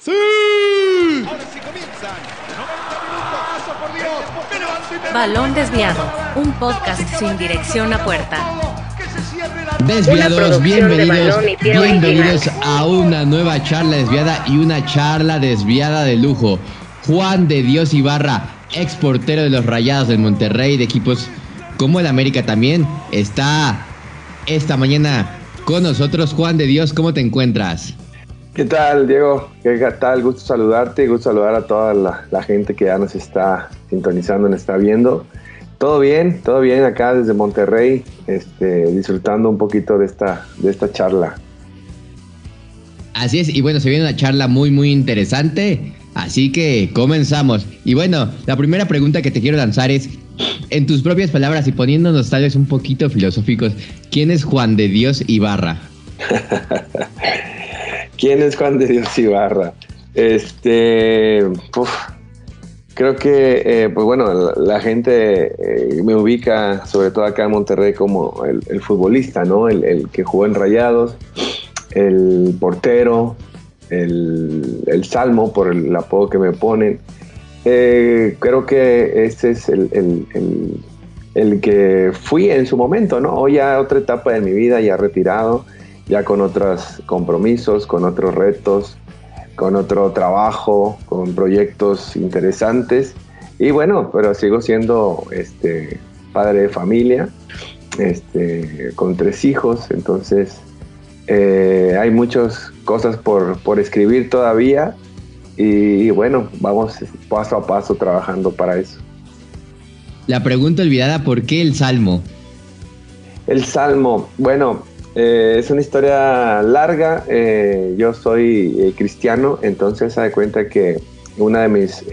¡Sí! Ahora sí comienzan. 90 minutos. por Dios. Balón desviado. Un podcast sin dirección a puerta. Desviados, bienvenidos, bienvenidos a una nueva charla desviada y una charla desviada de lujo. Juan de Dios Ibarra, ex portero de los Rayados del Monterrey, de equipos como el América también, está esta mañana con nosotros. Juan de Dios, ¿cómo te encuentras? ¿Qué tal, Diego? ¿Qué tal? Gusto saludarte y gusto saludar a toda la, gente que ya nos está sintonizando, nos está viendo. Todo bien, todo bien acá desde Monterrey, este, disfrutando un poquito de esta, de esta charla. Así es, y bueno, se viene una charla muy, muy interesante, así que comenzamos. Y bueno, la primera pregunta que te quiero lanzar es, en tus propias palabras y poniéndonos tal vez un poquito filosóficos, ¿quién es Juan de Dios Ibarra? ¿Quién es Juan de Dios Ibarra? Este, creo que, eh, pues bueno, la, gente eh, me ubica, sobre todo acá en Monterrey, como el, futbolista, ¿no? El, que jugó en Rayados, el portero, el, salmo, por el apodo que me ponen. Eh, creo que este es el, que fui en su momento, ¿no? Hoy ya otra etapa de mi vida, ya retirado ya con otros compromisos, con otros retos, con otro trabajo, con proyectos interesantes. Y bueno, pero sigo siendo este, padre de familia, este, con tres hijos, entonces eh, hay muchas cosas por, por escribir todavía y, bueno, vamos paso a paso trabajando para eso. La pregunta olvidada, ¿por qué el Salmo? El Salmo, bueno, eh, es una historia larga. Eh, yo soy eh, cristiano, entonces se da cuenta que una de mis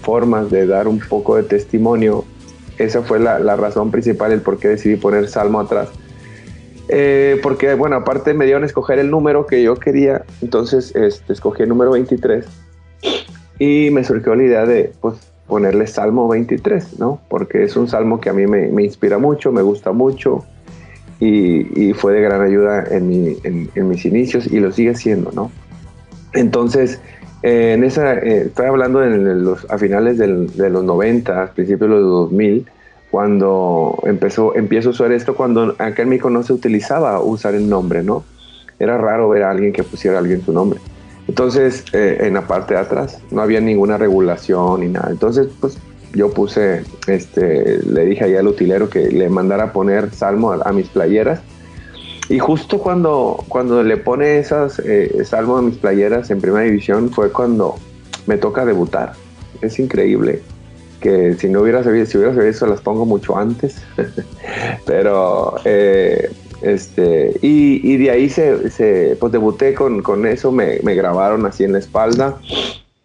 formas de dar un poco de testimonio, esa fue la, razón principal, el por qué decidí poner Salmo atrás. porque, bueno, aparte me dieron a escoger el número que yo quería, entonces este, escogí el número 23 y me surgió la idea de pues, ponerle Salmo 23, ¿no? Porque es un salmo que a mí me, me inspira mucho, me gusta mucho y, fue de gran ayuda en, mis inicios y lo sigue siendo, ¿no? Entonces, eh, en esa, eh, estoy hablando en los, a finales de los 90, a principios de los 2000, cuando empezó, empiezo a usar esto, cuando acá en México no se utilizaba usar el nombre, ¿no? Era raro ver a alguien que pusiera a alguien su nombre. Entonces, eh, en la parte de atrás no había ninguna regulación ni nada. Entonces, pues yo puse, este, le dije ahí al utilero que le mandara poner salmo a, mis playeras. Y justo cuando, cuando le pone esas eh, salmo a mis playeras en primera división fue cuando me toca debutar. Es increíble que si no hubiera sabido, si hubiera sabido eso las pongo mucho antes. Pero eh, este, y, de ahí se, se, pues debuté con, con eso, me, me, grabaron así en la espalda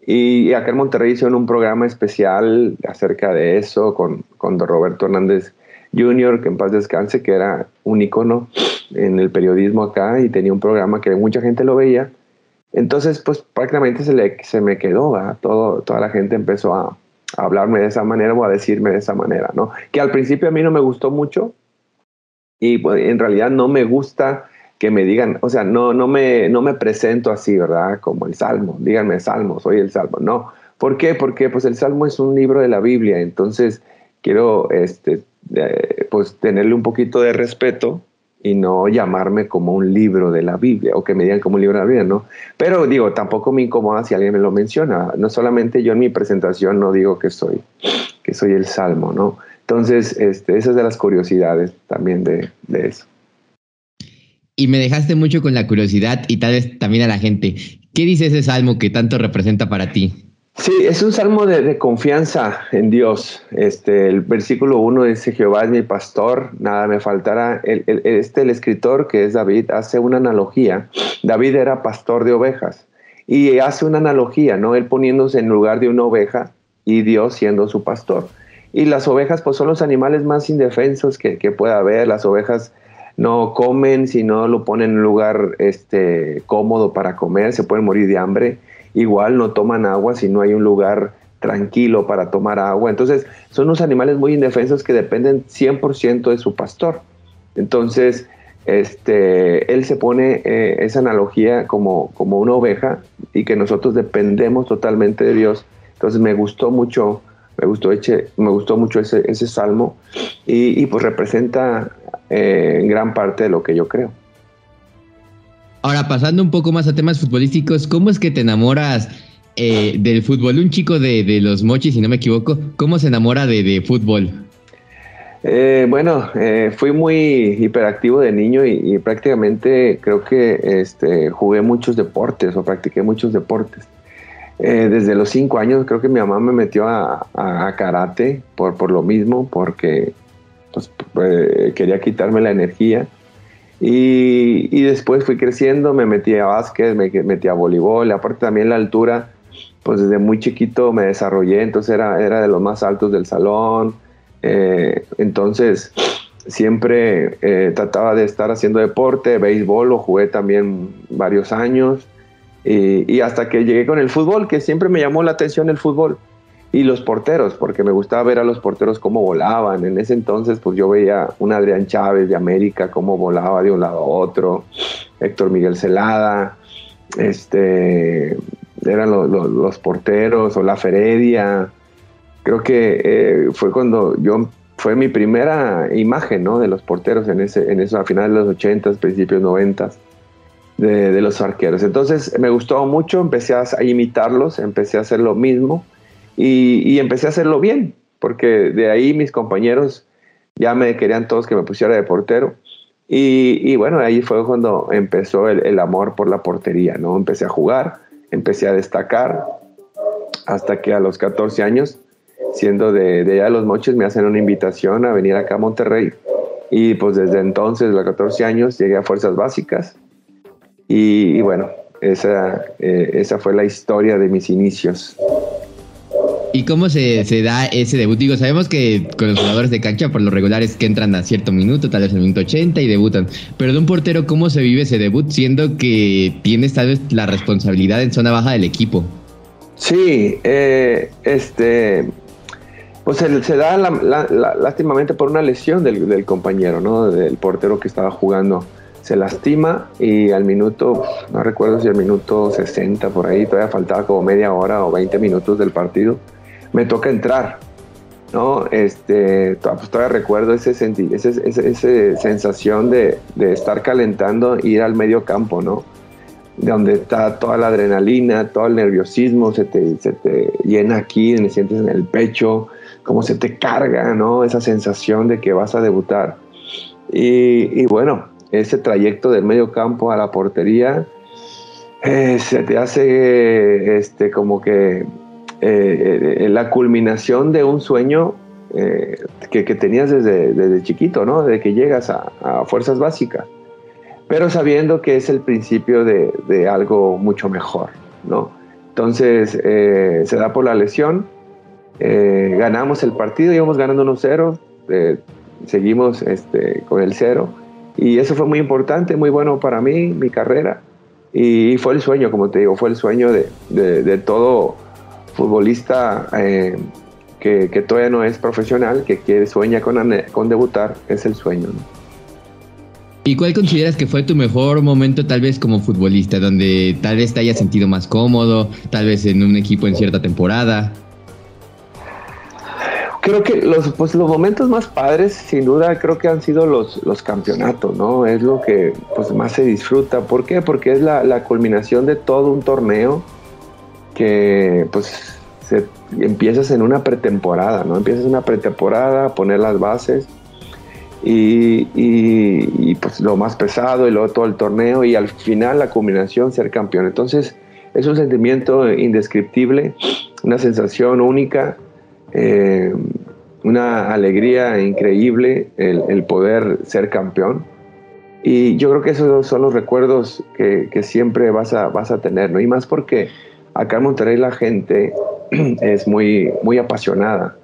y acá en Monterrey hicieron un programa especial acerca de eso con, con Roberto Hernández Jr., que en paz descanse, que era un icono en el periodismo acá y tenía un programa que mucha gente lo veía. Entonces, pues prácticamente se, le, se me quedó, toda la gente empezó a, hablarme de esa manera o a decirme de esa manera, ¿no? Que al principio a mí no me gustó mucho y pues, en realidad no me gusta que me digan, o sea, no, no, me, no me presento así, ¿verdad? Como el Salmo, díganme Salmo, soy el Salmo. No, ¿por qué? Porque pues el Salmo es un libro de la Biblia, entonces quiero este, pues tenerle un poquito de respeto y no llamarme como un libro de la Biblia o que me digan como un libro de la Biblia, ¿no? Pero digo, tampoco me incomoda si alguien me lo menciona. No solamente yo en mi presentación no digo que soy, que soy el Salmo, ¿no? Entonces, este, esa es de las curiosidades también de, de eso. Y me dejaste mucho con la curiosidad y tal vez también a la gente. ¿Qué dice ese salmo que tanto representa para ti? Sí, es un salmo de, confianza en Dios. Este, el versículo 1 dice, Jehová es mi pastor, nada me faltará. El, este, el escritor, que es David, hace una analogía. David era pastor de ovejas y hace una analogía, ¿no? Él poniéndose en lugar de una oveja y Dios siendo su pastor. Y las ovejas, pues son los animales más indefensos que, que pueda haber. Las ovejas no comen si no lo ponen en un lugar este, cómodo para comer, se pueden morir de hambre. Igual no toman agua si no hay un lugar tranquilo para tomar agua. Entonces, son unos animales muy indefensos que dependen 100% de su pastor. Entonces, este, él se pone eh, esa analogía como, como una oveja y que nosotros dependemos totalmente de Dios. Entonces me gustó mucho, me gustó, me gustó mucho ese, ese salmo y, pues representa eh, gran parte de lo que yo creo. Ahora, pasando un poco más a temas futbolísticos, ¿cómo es que te enamoras eh, del fútbol? Un chico de, de, los mochis, si no me equivoco, ¿cómo se enamora de, de fútbol? Eh, bueno, eh, fui muy hiperactivo de niño y, prácticamente creo que este, jugué muchos deportes o practiqué muchos deportes. Eh, desde los cinco años creo que mi mamá me metió a, karate por, por lo mismo, porque pues, quería quitarme la energía. Y, y, después fui creciendo, me metí a básquet, me metí a voleibol, aparte también la altura, pues desde muy chiquito me desarrollé, entonces era, era de los más altos del salón eh, entonces, siempre eh, trataba de estar haciendo deporte, béisbol, lo jugué también varios años. Y, hasta que llegué con el fútbol, que siempre me llamó la atención el fútbol. Y los porteros, porque me gustaba ver a los porteros cómo volaban. En ese entonces, pues yo veía un Adrián Chávez de América, cómo volaba de un lado a otro, Héctor Miguel Celada, este, eran los porteros, o la Feredia, creo que eh, fue cuando yo fue mi primera imagen ¿no? de los porteros en ese en eso a finales de los 80 principios 90 de, de, los arqueros entonces me gustó mucho empecé a, imitarlos empecé a hacer lo mismo y, empecé a hacerlo bien porque de ahí mis compañeros ya me querían todos que me pusiera de portero y, bueno ahí fue cuando empezó el, amor por la portería no empecé a jugar empecé a destacar hasta que a los 14 años siendo de, de los moches, me hacen una invitación a venir acá a Monterrey. Y pues desde entonces, a los 14 años, llegué a Fuerzas Básicas. Y, bueno, esa, eh, esa fue la historia de mis inicios. ¿Y cómo se, da ese debut? Digo, sabemos que con los jugadores de cancha, por lo regular es que entran a cierto minuto, tal vez el minuto 80 y debutan. Pero de un portero, ¿cómo se vive ese debut siendo que tienes tal vez la responsabilidad en zona baja del equipo? Sí, eh, este, pues se, da lástimamente por una lesión del, compañero, ¿no? Del portero que estaba jugando. Se lastima y al minuto, no recuerdo si al minuto 60 por ahí, todavía faltaba como media hora o 20 minutos del partido, me toca entrar, ¿no? Este, pues todavía recuerdo ese, ese, sensación de, estar calentando, ir al medio campo, ¿no? donde está toda la adrenalina, todo el nerviosismo, se te, se te llena aquí, me sientes en el pecho, cómo se te carga, ¿no? Esa sensación de que vas a debutar. Y, bueno, ese trayecto del medio campo a la portería eh, se te hace este, como que eh, la culminación de un sueño eh, que, tenías desde, desde, chiquito, ¿no? De que llegas a, fuerzas básicas, pero sabiendo que es el principio de, algo mucho mejor, ¿no? Entonces se da por la lesión, eh, ganamos el partido, íbamos ganando 1-0, eh, seguimos este, con el 0 y eso fue muy importante, muy bueno para mí, mi carrera y fue el sueño, como te digo, fue el sueño de, todo futbolista eh, que, todavía no es profesional, que quiere, sueña con, con debutar, es el sueño. ¿Y cuál consideras que fue tu mejor momento tal vez como futbolista, donde tal vez te hayas sentido más cómodo, tal vez en un equipo en cierta temporada? creo que los, pues, los momentos más padres, sin duda, creo que han sido los, los campeonatos, ¿no? Es lo que pues, más se disfruta. ¿Por qué? Porque es la, la culminación de todo un torneo que pues se, empiezas en una pretemporada, ¿no? Empiezas una pretemporada, poner las bases y, y, pues lo más pesado y luego todo el torneo y al final la culminación ser campeón. Entonces es un sentimiento indescriptible, una sensación única eh, una alegría increíble el, poder ser campeón. Y yo creo que esos son los recuerdos que, siempre vas a, vas a tener, ¿no? Y más porque acá en Monterrey la gente es muy, muy apasionada.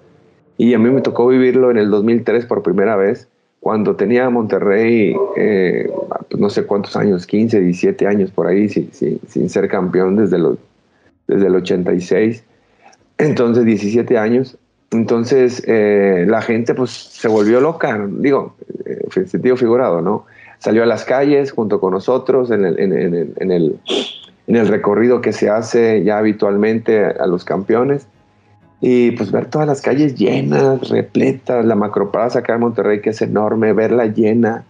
Y a mí me tocó vivirlo en el 2003 por primera vez, cuando tenía Monterrey, eh, pues no sé cuántos años, 15, 17 años por ahí, sin, sin, ser campeón desde, los, desde el 86. Entonces, 17 años. Entonces, eh, la gente pues se volvió loca, digo, eh, sentido figurado, ¿no? salió a las calles junto con nosotros en en, en, el, en el recorrido que se hace ya habitualmente a los campeones. Y pues ver todas las calles llenas, repletas, la macroplaza acá en Monterrey que es enorme, verla llena,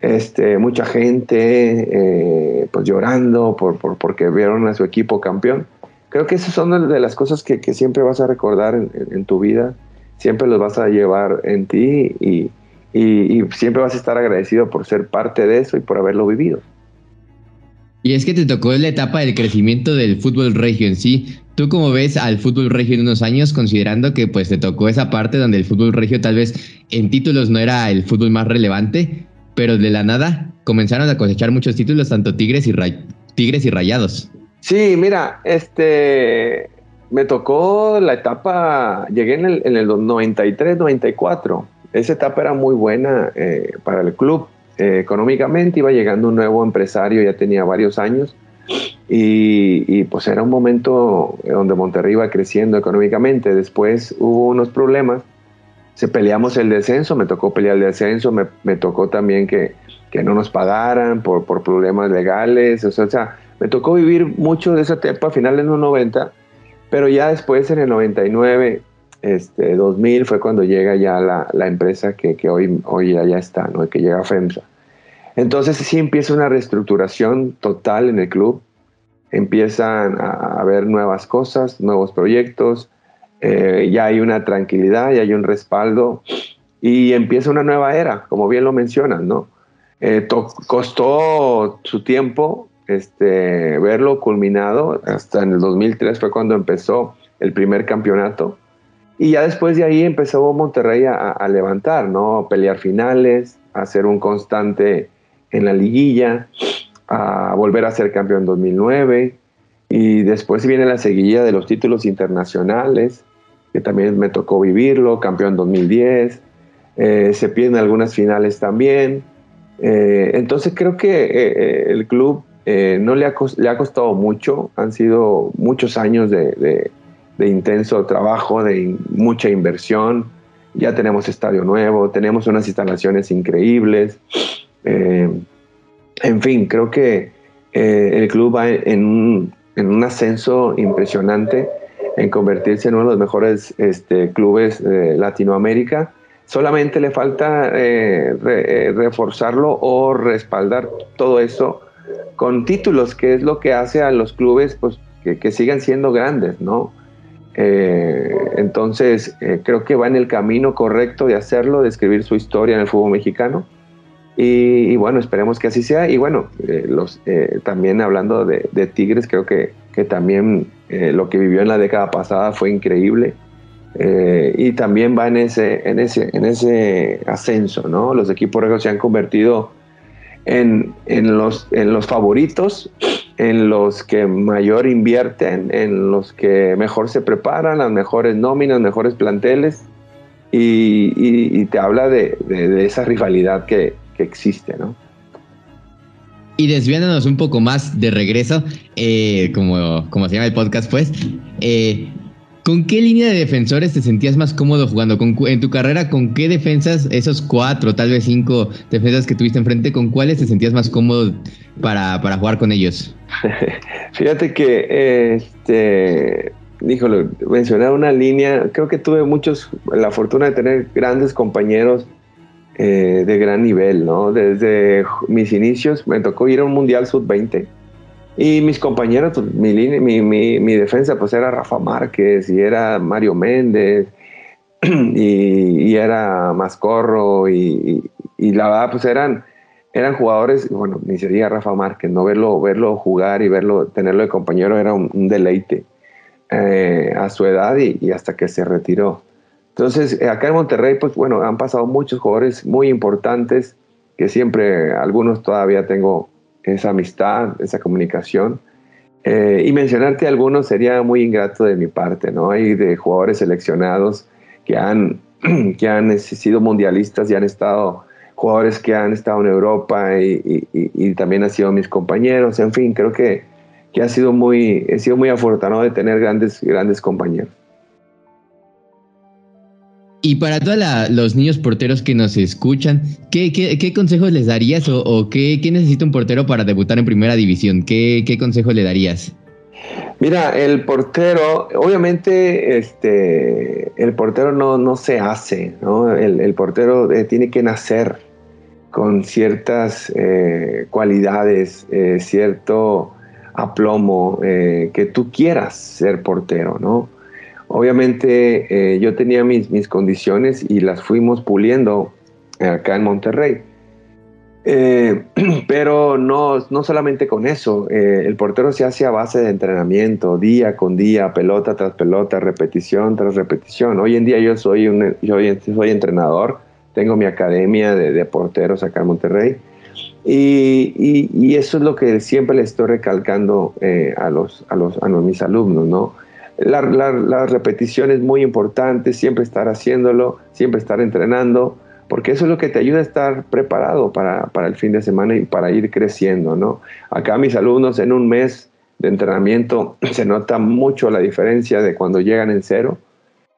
este, mucha gente eh, pues llorando por, por, porque vieron a su equipo campeón. Creo que esas son de las cosas que, siempre vas a recordar en, tu vida, siempre los vas a llevar en ti y siempre vas a estar agradecido por ser parte de eso y por haberlo vivido. Y es que te tocó la etapa del crecimiento del fútbol regio en sí. ¿Tú cómo ves al fútbol regio en unos años, considerando que pues te tocó esa parte donde el fútbol regio tal vez en títulos no era el fútbol más relevante, pero de la nada comenzaron a cosechar muchos títulos, tanto Tigres y, Tigres y Rayados? Sí, mira, este, me tocó la etapa, llegué en el, en el 93, 94. Esa etapa era muy buena eh, para el club. Eh, económicamente iba llegando un nuevo empresario, ya tenía varios años y, pues era un momento donde Monterrey iba creciendo económicamente. Después hubo unos problemas, se peleamos el descenso, me tocó pelear el descenso, me, tocó también que, que, no nos pagaran por, por problemas legales, o sea, me tocó vivir mucho de esa etapa a finales de los 90, pero ya después en el 99, este, 2000 fue cuando llega ya la, la empresa que, que, hoy, hoy ya está, ¿no? que llega a FEMSA. Entonces sí empieza una reestructuración total en el club, empiezan a, haber nuevas cosas, nuevos proyectos, eh, ya hay una tranquilidad, ya hay un respaldo y empieza una nueva era, como bien lo mencionan, ¿no? Eh, costó su tiempo este, verlo culminado, hasta en el 2003 fue cuando empezó el primer campeonato y ya después de ahí empezó Monterrey a, a levantar, ¿no? Pelear finales, a hacer un constante en la liguilla, a volver a ser campeón en 2009 y después viene la seguilla de los títulos internacionales, que también me tocó vivirlo, campeón en 2010, eh, se pierden algunas finales también. Eh, entonces creo que eh, el club no le ha, le ha, costado mucho, han sido muchos años de intenso trabajo, de mucha inversión. Ya tenemos estadio nuevo, tenemos unas instalaciones increíbles. Eh, en fin, creo que eh, el club va en un, en un, ascenso impresionante en convertirse en uno de los mejores este, clubes de Latinoamérica. Solamente le falta eh, re, reforzarlo o respaldar todo eso con títulos, que es lo que hace a los clubes pues, que, que sigan siendo grandes, ¿no? Eh, entonces, eh, creo que va en el camino correcto de hacerlo, de escribir su historia en el fútbol mexicano. Y, y bueno, esperemos que así sea. Y bueno, eh, los, eh, también hablando de, de, Tigres, creo que, que también eh, lo que vivió en la década pasada fue increíble. y también va en ese, en, ese, en ese ascenso, ¿no? Los equipos regos se han convertido en, en, los, en los favoritos, en los que mayor invierten, en los que mejor se preparan, las mejores nóminas, mejores planteles. Y, te habla de, esa rivalidad que, existe, ¿no? Y desviándonos un poco más de regreso, eh, como, como se llama el podcast, pues, eh, ¿con qué línea de defensores te sentías más cómodo jugando? ¿Con, en tu carrera, ¿con qué defensas, esos cuatro, tal vez cinco defensas que tuviste enfrente, con cuáles te sentías más cómodo para jugar con ellos? Fíjate que, este, híjole, una línea, creo que tuve muchos, la fortuna de tener grandes compañeros eh, de gran nivel, ¿no? Desde mis inicios me tocó ir a un Mundial Sub-20 y mis compañeros, pues, mi, mi, mi, defensa pues era Rafa Márquez y era Mario Méndez y, y era Mascorro y, y, la verdad pues eran, eran jugadores, bueno, ni se Rafa Márquez, no verlo, verlo jugar y verlo, tenerlo de compañero era un, un deleite eh, a su edad y hasta que se retiró. Entonces, eh, acá en Monterrey, pues bueno, han pasado muchos jugadores muy importantes que siempre, algunos todavía tengo esa amistad, esa comunicación. Eh, y mencionarte algunos sería muy ingrato de mi parte, ¿no? Hay de jugadores seleccionados que han, que han sido mundialistas y han estado, jugadores que han estado en Europa y, y, y también han sido mis compañeros. En fin, creo que, que ha sido muy, he sido muy afortunado de tener grandes, grandes compañeros. Y para todos los niños porteros que nos escuchan, ¿qué, consejos les darías o, qué, necesita un portero para debutar en primera división? ¿Qué, qué consejos le darías? Mira, el portero, obviamente, este, el portero no, no se hace, ¿no? El, portero eh, tiene que nacer con ciertas eh, cualidades, eh, cierto aplomo, que tú quieras ser portero, ¿no? Obviamente yo tenía mis, mis condiciones y las fuimos puliendo acá en Monterrey. Eh, pero no, no solamente con eso, eh, el portero se hace a base de entrenamiento, día con día, pelota tras pelota, repetición tras repetición. Hoy en día yo soy, un, yo soy entrenador, tengo mi academia de, porteros acá en Monterrey y, y, eso es lo que siempre le estoy recalcando eh, a, los, a, los, a mis alumnos, ¿no? La, la, la repetición es muy importante, siempre estar haciéndolo, siempre estar entrenando porque eso es lo que te ayuda a estar preparado para, el fin de semana y para ir creciendo, ¿no? Acá mis alumnos en un mes de entrenamiento se nota mucho la diferencia de cuando llegan en cero.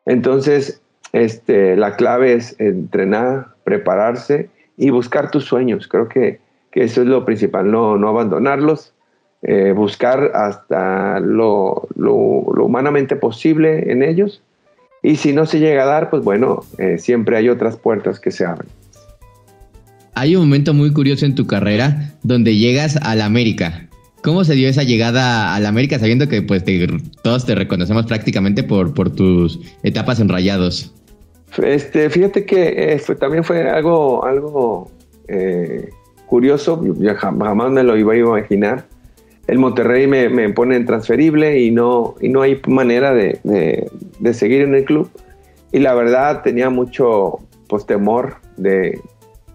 Entonces, este, la clave es entrenar, prepararse y buscar tus sueños. Creo que, eso es lo principal, no, no abandonarlos, eh, buscar hasta lo, lo, humanamente posible en ellos y si no se llega a dar, pues bueno, eh, siempre hay otras puertas que se abren. Hay un momento muy curioso en tu carrera donde llegas a la América. ¿Cómo se dio esa llegada a la América sabiendo que pues todos te reconocemos prácticamente por, por tus etapas en Rayados? Este, fíjate que eh, también fue algo, algo eh, curioso, jamás me lo iba a imaginar el Monterrey me, me, pone en transferible y no, y no hay manera de, seguir en el club. Y la verdad tenía mucho pues, temor de,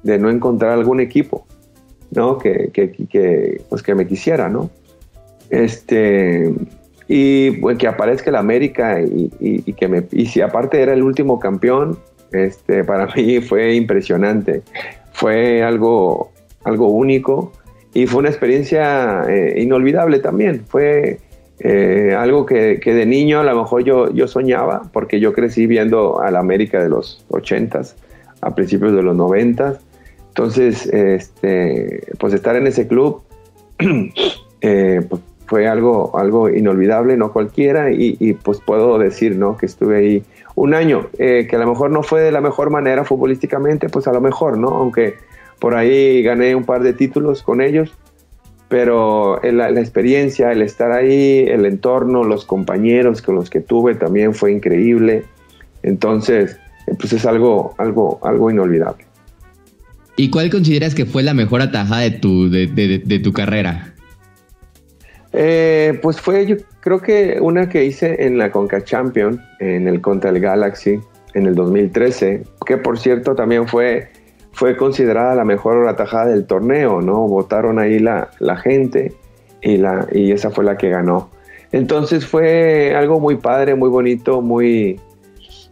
no encontrar algún equipo ¿no? que, que, pues, que me quisiera. ¿no? Este, y pues, que aparezca el América y, que me, y si aparte era el último campeón, este, para mí fue impresionante. Fue algo, algo único y fue una experiencia eh, inolvidable también. Fue eh, algo que, de niño a lo mejor yo, yo soñaba, porque yo crecí viendo a la América de los 80s, a principios de los 90s. Entonces, este, pues estar en ese club eh, pues fue algo, algo inolvidable, no cualquiera, y, pues puedo decir ¿no? que estuve ahí un año, que a lo mejor no fue de la mejor manera futbolísticamente, pues a lo mejor, ¿no? Aunque por ahí gané un par de títulos con ellos, pero la, experiencia, el estar ahí, el entorno, los compañeros con los que tuve también fue increíble. Entonces, pues es algo, algo, algo inolvidable. ¿Y cuál consideras que fue la mejor atajada de tu, de, tu carrera? Eh, pues fue, yo creo que una que hice en la Conca Champion, en el contra el Galaxy, en el 2013, que por cierto también fue fue considerada la mejor atajada del torneo, ¿no? Votaron ahí la, gente y, la, y esa fue la que ganó. Entonces fue algo muy padre, muy bonito, muy...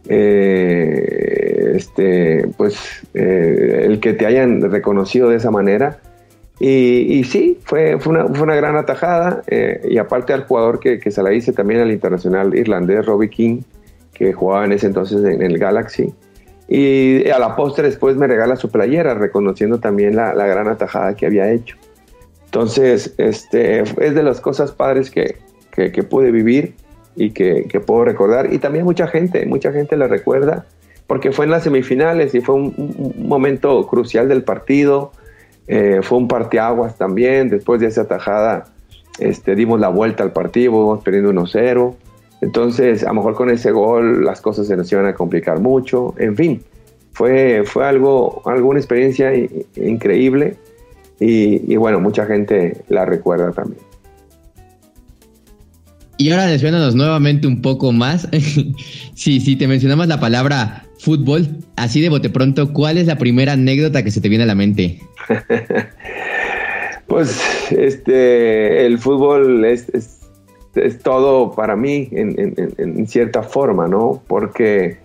Eh, este, pues eh, el que te hayan reconocido de esa manera. Y, sí, fue, fue, una, gran atajada. Eh, y aparte al jugador que, se la hice también al internacional irlandés, Robbie King, que jugaba en ese entonces en el Galaxy. Y a la postre después me regala su playera, reconociendo también la, gran atajada que había hecho. Entonces, este, es de las cosas padres que, que, pude vivir y que, que, puedo recordar. Y también mucha gente, mucha gente la recuerda, porque fue en las semifinales y fue un, momento crucial del partido. Eh, fue un parteaguas también. Después de esa atajada, este, dimos la vuelta al partido, perdiendo 1-0. Entonces, a lo mejor con ese gol las cosas se nos iban a complicar mucho. En fin, fue, fue algo, alguna experiencia increíble y, bueno, mucha gente la recuerda también. Y ahora desviándonos nuevamente un poco más, si, si te mencionamos la palabra fútbol, así de bote pronto, ¿cuál es la primera anécdota que se te viene a la mente? pues este, el fútbol es es todo para mí en, cierta forma, ¿no? Porque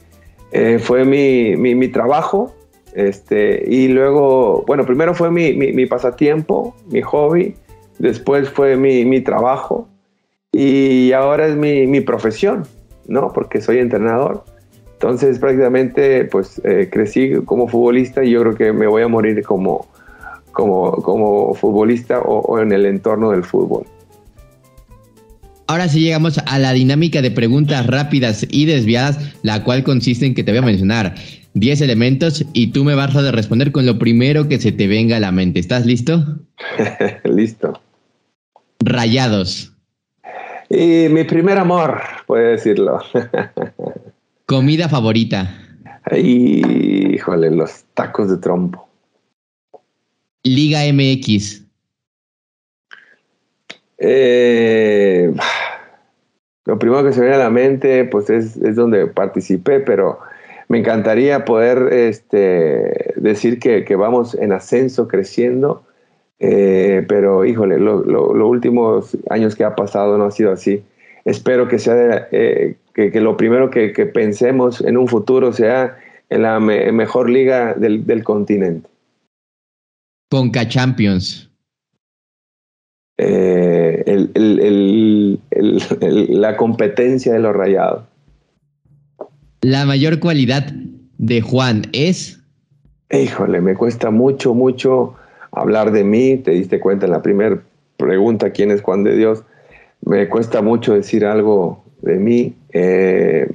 eh, fue mi, trabajo, este, y luego, bueno, primero fue mi, pasatiempo, mi hobby, después fue mi, trabajo, y ahora es mi, profesión, ¿no? Porque soy entrenador. Entonces prácticamente pues eh, crecí como futbolista y yo creo que me voy a morir como, como, como futbolista o, en el entorno del fútbol. Ahora sí llegamos a la dinámica de preguntas rápidas y desviadas, la cual consiste en que te voy a mencionar 10 elementos y tú me vas a responder con lo primero que se te venga a la mente. ¿Estás listo? listo. Rayados. Y mi primer amor, puede decirlo. Comida favorita. híjole, los tacos de trompo. Liga MX. Eh, lo primero que se viene a la mente, pues es, es, donde participé, pero me encantaría poder este, decir que, que vamos en ascenso, creciendo eh, pero híjole, los últimos años que ha pasado no ha sido así. Espero que sea eh, que, lo primero que, pensemos en un futuro sea en la mejor liga del, continente. Conca Champions. Eh, la competencia de los rayados. La mayor cualidad de Juan es. Híjole, me cuesta mucho, mucho hablar de mí, te diste cuenta en la primera pregunta, ¿quién es Juan de Dios? Me cuesta mucho decir algo de mí. Eh,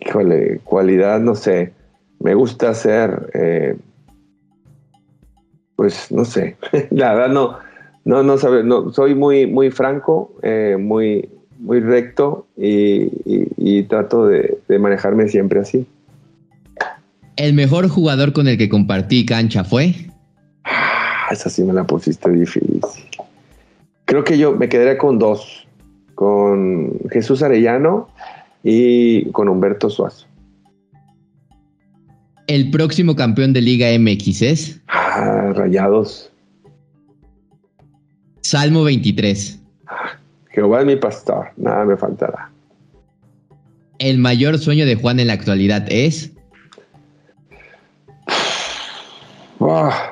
híjole, cualidad, no sé. Me gusta ser, eh, pues no sé, la verdad no, no, no, sabe, no soy muy, muy franco, eh, muy, muy recto y, trato de manejarme siempre así. ¿El mejor jugador con el que compartí cancha fue? Esa sí me la pusiste difícil. Creo que yo me quedaría con dos, con Jesús Arellano y con Humberto Suazo. ¿El próximo campeón de Liga MX es? Ah, rayados. Salmo 23. Jehová es mi pastor, nada me faltará. ¿El mayor sueño de Juan en la actualidad es? Ah,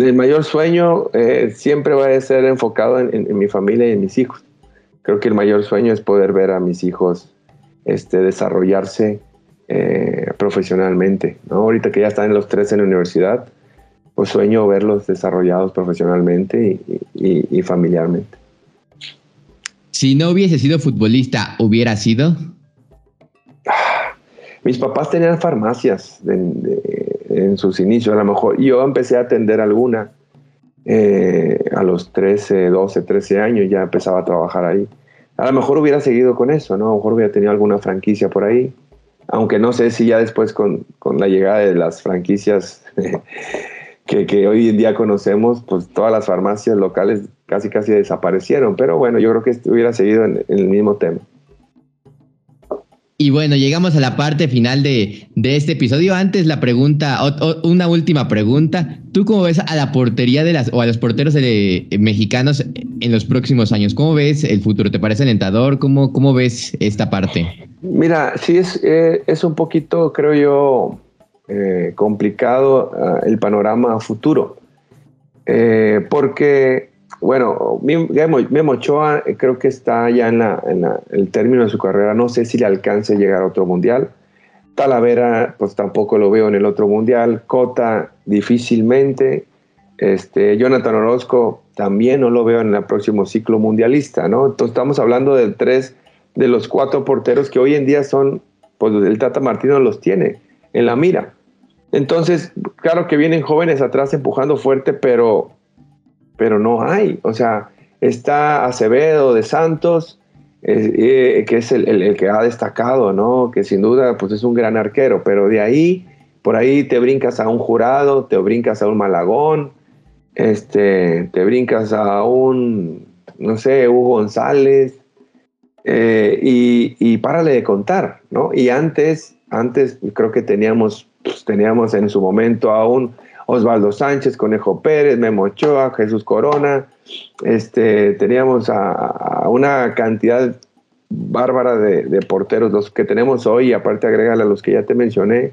el mayor sueño eh, siempre va a ser enfocado en, mi familia y en mis hijos. Creo que el mayor sueño es poder ver a mis hijos este, desarrollarse eh, profesionalmente. Ahorita que ya están los tres en la universidad, pues sueño verlos desarrollados profesionalmente y, familiarmente. Si no hubiese sido futbolista, ¿hubiera sido? Mis papás tenían farmacias de, en sus inicios. A lo mejor yo empecé a atender alguna eh, a los 13, 12, 13 años, ya empezaba a trabajar ahí. A lo mejor hubiera seguido con eso, ¿no? A lo mejor hubiera tenido alguna franquicia por ahí. Aunque no sé si ya después con, con la llegada de las franquicias que, que, hoy en día conocemos, pues todas las farmacias locales casi casi desaparecieron. Pero bueno, yo creo que hubiera seguido en el mismo tema. Y bueno, llegamos a la parte final de, este episodio. Antes la pregunta, una última pregunta. ¿Tú cómo ves a la portería de las o a los porteros mexicanos en los próximos años? ¿Cómo ves el futuro? ¿Te parece alentador? ¿Cómo, cómo ves esta parte? Mira, sí es, eh, es un poquito, creo yo, eh, complicado ah, el panorama futuro. Eh, porque bueno, Memo Ochoa eh, creo que está ya en, el término de su carrera. No sé si le alcance llegar a otro mundial. Talavera, pues tampoco lo veo en el otro mundial. Cota, difícilmente. Este, Jonathan Orozco, también no lo veo en el próximo ciclo mundialista, ¿no? Entonces estamos hablando de tres de los cuatro porteros que hoy en día son, pues el Tata Martino los tiene en la mira. Entonces, claro que vienen jóvenes atrás empujando fuerte, pero pero no hay. O sea, está Acevedo de Santos, eh, eh, que es el, que ha destacado, ¿no? Que sin duda pues es un gran arquero, pero de ahí, por ahí te brincas a un jurado, te brincas a un Malagón, este, te brincas a un, no sé, Hugo González, eh, y, y párale de contar, ¿no? Y antes, antes creo que teníamos, pues, teníamos en su momento a un Osvaldo Sánchez, Conejo Pérez, Memo Ochoa, Jesús Corona. Este, teníamos a, una cantidad bárbara de, porteros, los que tenemos hoy, aparte agregarle a los que ya te mencioné.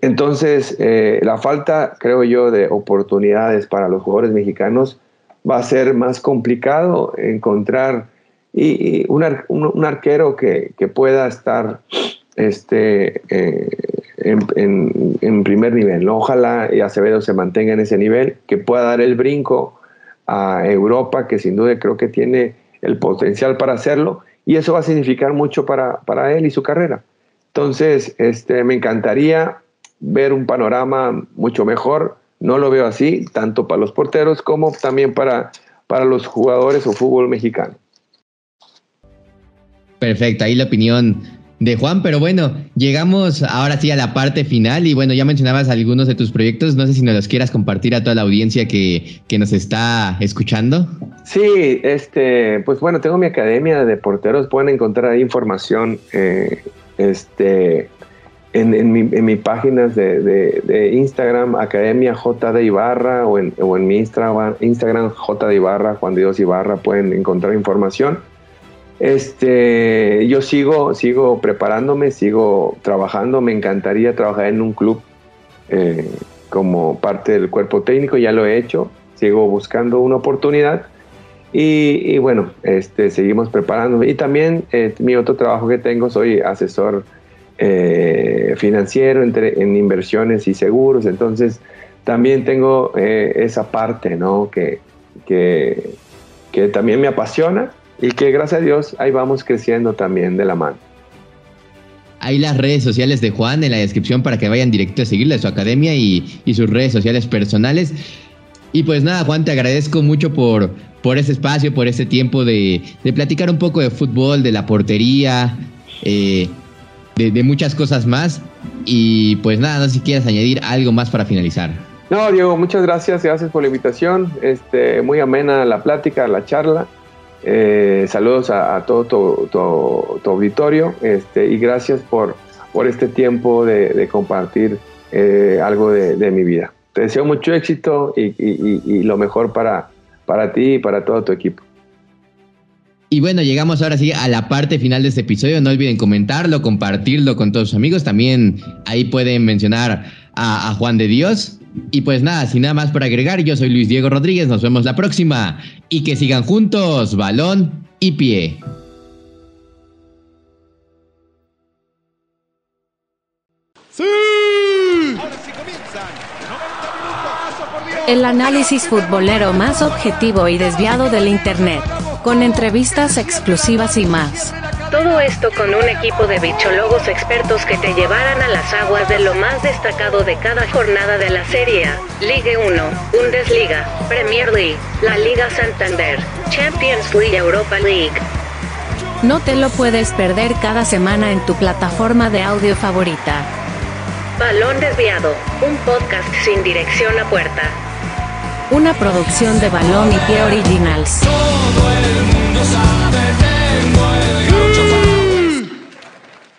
Entonces, eh, la falta, creo yo, de oportunidades para los jugadores mexicanos va a ser más complicado encontrar y, un, arquero que, pueda estar este, eh, en, primer nivel. Ojalá Acevedo se mantenga en ese nivel, que pueda dar el brinco a Europa, que sin duda creo que tiene el potencial para hacerlo, y eso va a significar mucho para, para él y su carrera. Entonces, este, me encantaría ver un panorama mucho mejor. No lo veo así, tanto para los porteros como también para, para los jugadores o fútbol mexicano. Perfecto, ahí la opinión de Juan, pero bueno, llegamos ahora sí a la parte final y bueno, ya mencionabas algunos de tus proyectos, no sé si nos los quieras compartir a toda la audiencia que, nos está escuchando. Sí, este, pues bueno, tengo mi academia de porteros, pueden encontrar ahí información eh, este, en, en, mi, en mis páginas de, de, Instagram, Academia J de Ibarra o en, o en mi Instagram, Instagram J de Ibarra, Juan Dios Ibarra, pueden encontrar información. Este, yo sigo, sigo preparándome, sigo trabajando. Me encantaría trabajar en un club eh, como parte del cuerpo técnico. Ya lo he hecho. Sigo buscando una oportunidad. Y, bueno, este, seguimos preparándome. Y también eh, mi otro trabajo que tengo, soy asesor eh, financiero entre, en inversiones y seguros. Entonces, también tengo esa parte, ¿no? Que, que, que también me apasiona y que gracias a Dios ahí vamos creciendo también de la mano. Hay las redes sociales de Juan en la descripción para que vayan directo a seguirle su academia y, sus redes sociales personales. Y pues nada, Juan, te agradezco mucho por, por ese espacio, por ese tiempo de, platicar un poco de fútbol, de la portería, eh, de, muchas cosas más. Y pues nada, no sé si quieres añadir algo más para finalizar. No, Diego, muchas gracias, gracias por la invitación. Este, muy amena la plática, la charla. Eh, saludos a, todo tu, auditorio este, y gracias por, por este tiempo de, compartir eh, algo de, mi vida. Te deseo mucho éxito y, lo mejor para, para ti y para todo tu equipo. Y bueno, llegamos ahora sí a la parte final de este episodio. No olviden comentarlo, compartirlo con todos sus amigos. También ahí pueden mencionar a Juan de Dios y pues nada, sin nada más por agregar, yo soy Luis Diego Rodríguez, nos vemos la próxima. Y que sigan juntos, balón y pie. El análisis futbolero más objetivo y desviado del Internet, con entrevistas exclusivas y más. Todo esto con un equipo de bichologos expertos que te llevarán a las aguas de lo más destacado de cada jornada de la Serie A, Ligue 1, Bundesliga, Premier League, la Liga Santander, Champions League Europa League. No te lo puedes perder cada semana en tu plataforma de audio favorita. Balón Desviado, un podcast sin dirección a puerta. Una producción de Balón y Pie Originals. Todo el mundo sabe